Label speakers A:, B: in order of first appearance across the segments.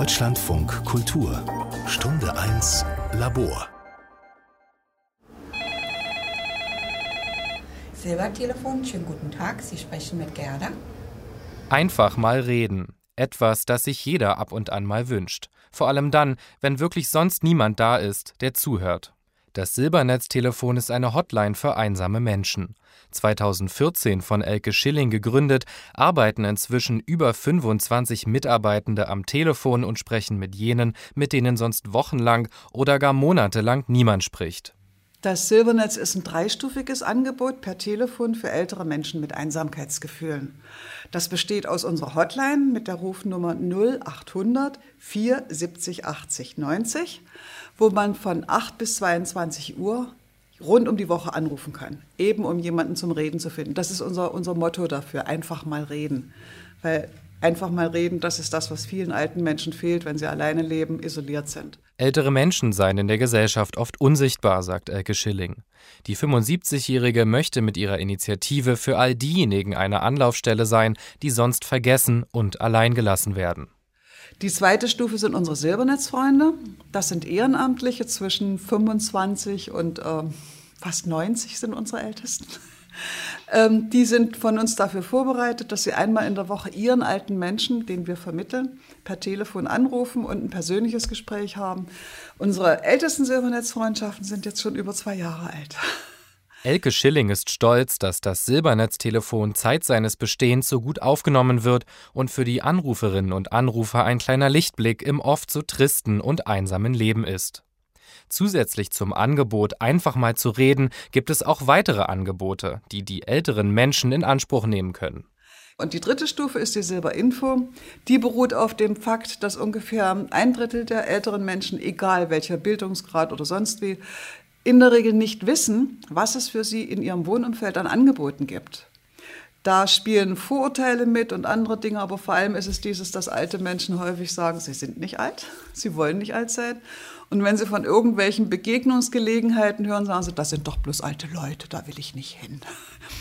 A: Deutschlandfunk Kultur Stunde 1 Labor
B: Silbertelefon, schönen guten Tag, Sie sprechen mit Gerda.
C: Einfach mal reden. Etwas, das sich jeder ab und an mal wünscht. Vor allem dann, wenn wirklich sonst niemand da ist, der zuhört. Das Silbernetztelefon ist eine Hotline für einsame Menschen. 2014 von Elke Schilling gegründet, arbeiten inzwischen über 25 Mitarbeitende am Telefon und sprechen mit jenen, mit denen sonst wochenlang oder gar monatelang niemand spricht.
D: Das Silbernetz ist ein dreistufiges Angebot per Telefon für ältere Menschen mit Einsamkeitsgefühlen. Das besteht aus unserer Hotline mit der Rufnummer 0800 470 80 90 wo man von 8 bis 22 Uhr rund um die Woche anrufen kann, eben um jemanden zum Reden zu finden. Das ist unser, unser Motto dafür, einfach mal reden. Weil einfach mal reden, das ist das, was vielen alten Menschen fehlt, wenn sie alleine leben, isoliert sind.
C: Ältere Menschen seien in der Gesellschaft oft unsichtbar, sagt Elke Schilling. Die 75-Jährige möchte mit ihrer Initiative für all diejenigen eine Anlaufstelle sein, die sonst vergessen und alleingelassen werden.
D: Die zweite Stufe sind unsere Silbernetzfreunde. Das sind Ehrenamtliche zwischen 25 und äh, fast 90 sind unsere Ältesten. Ähm, die sind von uns dafür vorbereitet, dass sie einmal in der Woche ihren alten Menschen, den wir vermitteln, per Telefon anrufen und ein persönliches Gespräch haben. Unsere ältesten Silbernetzfreundschaften sind jetzt schon über zwei Jahre alt.
C: Elke Schilling ist stolz, dass das Silbernetztelefon Zeit seines Bestehens so gut aufgenommen wird und für die Anruferinnen und Anrufer ein kleiner Lichtblick im oft so tristen und einsamen Leben ist. Zusätzlich zum Angebot, einfach mal zu reden, gibt es auch weitere Angebote, die die älteren Menschen in Anspruch nehmen können.
D: Und die dritte Stufe ist die Silberinfo. Die beruht auf dem Fakt, dass ungefähr ein Drittel der älteren Menschen, egal welcher Bildungsgrad oder sonst wie, in der Regel nicht wissen, was es für sie in ihrem Wohnumfeld an Angeboten gibt. Da spielen Vorurteile mit und andere Dinge, aber vor allem ist es dieses, dass alte Menschen häufig sagen, sie sind nicht alt, sie wollen nicht alt sein. Und wenn sie von irgendwelchen Begegnungsgelegenheiten hören, sagen sie, das sind doch bloß alte Leute, da will ich nicht hin.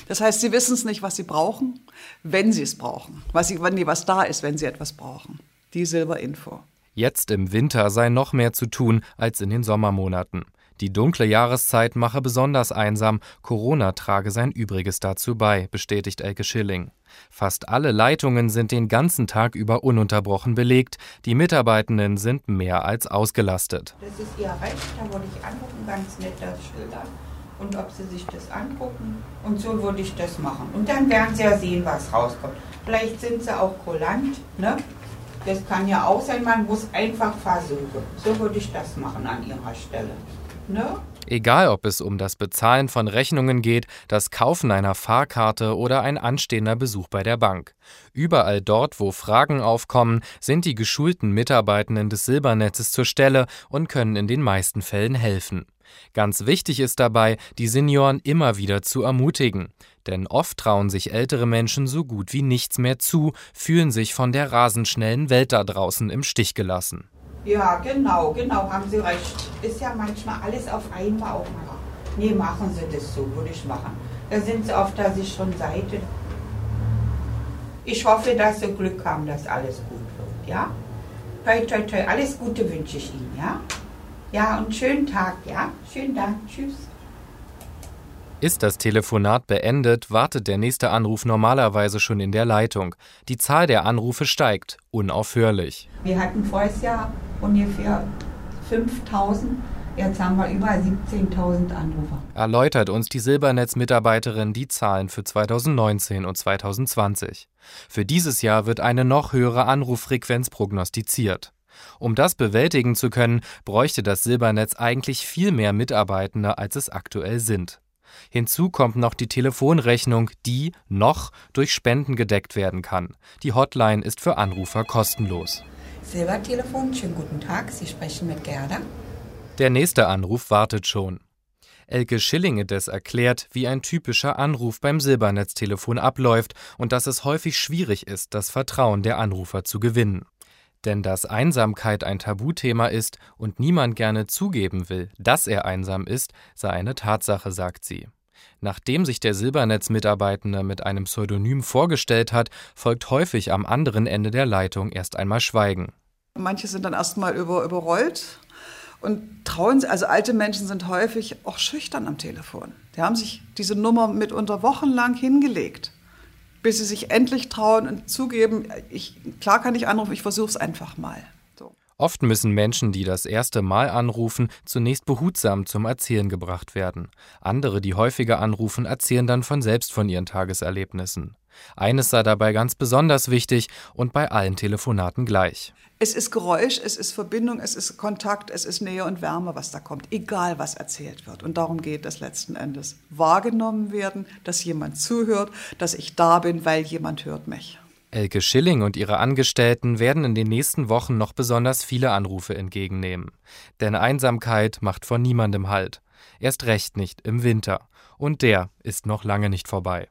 D: Das heißt, sie wissen es nicht, was sie brauchen, wenn sie es brauchen, was, sie, wenn was da ist, wenn sie etwas brauchen. Die Silberinfo.
C: Jetzt im Winter sei noch mehr zu tun als in den Sommermonaten. Die dunkle Jahreszeit mache besonders einsam, Corona trage sein Übriges dazu bei, bestätigt Elke Schilling. Fast alle Leitungen sind den ganzen Tag über ununterbrochen belegt, die Mitarbeitenden sind mehr als ausgelastet.
B: Das ist Ihr Recht, da würde ich anrufen, ganz nett das schildern und ob Sie sich das angucken und so würde ich das machen. Und dann werden Sie ja sehen, was rauskommt. Vielleicht sind Sie auch kulant, ne? Das kann ja auch sein, man muss einfach versuchen. So würde ich das machen an Ihrer Stelle. Ne?
C: Egal, ob es um das Bezahlen von Rechnungen geht, das Kaufen einer Fahrkarte oder ein anstehender Besuch bei der Bank. Überall dort, wo Fragen aufkommen, sind die geschulten Mitarbeitenden des Silbernetzes zur Stelle und können in den meisten Fällen helfen. Ganz wichtig ist dabei, die Senioren immer wieder zu ermutigen. Denn oft trauen sich ältere Menschen so gut wie nichts mehr zu, fühlen sich von der rasend schnellen Welt da draußen im Stich gelassen.
B: Ja, genau, genau, haben Sie recht. Ist ja manchmal alles auf einmal auch mal. Nee, machen Sie das so, würde ich machen. Da sind Sie auf der sicheren Seite. Ich hoffe, dass Sie Glück haben, dass alles gut wird, ja? Toi, toi, toi, alles Gute wünsche ich Ihnen, ja? Ja, und schönen Tag, ja? Schönen Dank, tschüss.
C: Ist das Telefonat beendet, wartet der nächste Anruf normalerweise schon in der Leitung. Die Zahl der Anrufe steigt, unaufhörlich.
B: Wir hatten Jahr ungefähr 5000. Jetzt haben wir über 17.000 Anrufer.
C: Erläutert uns die Silbernetz-Mitarbeiterin die Zahlen für 2019 und 2020. Für dieses Jahr wird eine noch höhere Anruffrequenz prognostiziert. Um das bewältigen zu können, bräuchte das Silbernetz eigentlich viel mehr Mitarbeitende, als es aktuell sind. Hinzu kommt noch die Telefonrechnung, die noch durch Spenden gedeckt werden kann. Die Hotline ist für Anrufer kostenlos.
B: Silbertelefon, schönen guten Tag, Sie sprechen mit Gerda.
C: Der nächste Anruf wartet schon. Elke Schillingedes erklärt, wie ein typischer Anruf beim Silbernetztelefon abläuft und dass es häufig schwierig ist, das Vertrauen der Anrufer zu gewinnen. Denn dass Einsamkeit ein Tabuthema ist und niemand gerne zugeben will, dass er einsam ist, sei eine Tatsache, sagt sie. Nachdem sich der Silbernetz-Mitarbeitende mit einem Pseudonym vorgestellt hat, folgt häufig am anderen Ende der Leitung erst einmal Schweigen.
D: Manche sind dann erstmal über, überrollt und trauen, also alte Menschen sind häufig auch schüchtern am Telefon. Die haben sich diese Nummer mitunter wochenlang hingelegt, bis sie sich endlich trauen und zugeben, ich, klar kann ich anrufen, ich versuche es einfach mal.
C: Oft müssen Menschen, die das erste Mal anrufen, zunächst behutsam zum Erzählen gebracht werden. Andere, die häufiger anrufen, erzählen dann von selbst von ihren Tageserlebnissen. Eines sei dabei ganz besonders wichtig und bei allen Telefonaten gleich.
D: Es ist Geräusch, es ist Verbindung, es ist Kontakt, es ist Nähe und Wärme, was da kommt, egal was erzählt wird. Und darum geht es letzten Endes. Wahrgenommen werden, dass jemand zuhört, dass ich da bin, weil jemand hört mich.
C: Elke Schilling und ihre Angestellten werden in den nächsten Wochen noch besonders viele Anrufe entgegennehmen. Denn Einsamkeit macht vor niemandem Halt. Erst recht nicht im Winter. Und der ist noch lange nicht vorbei.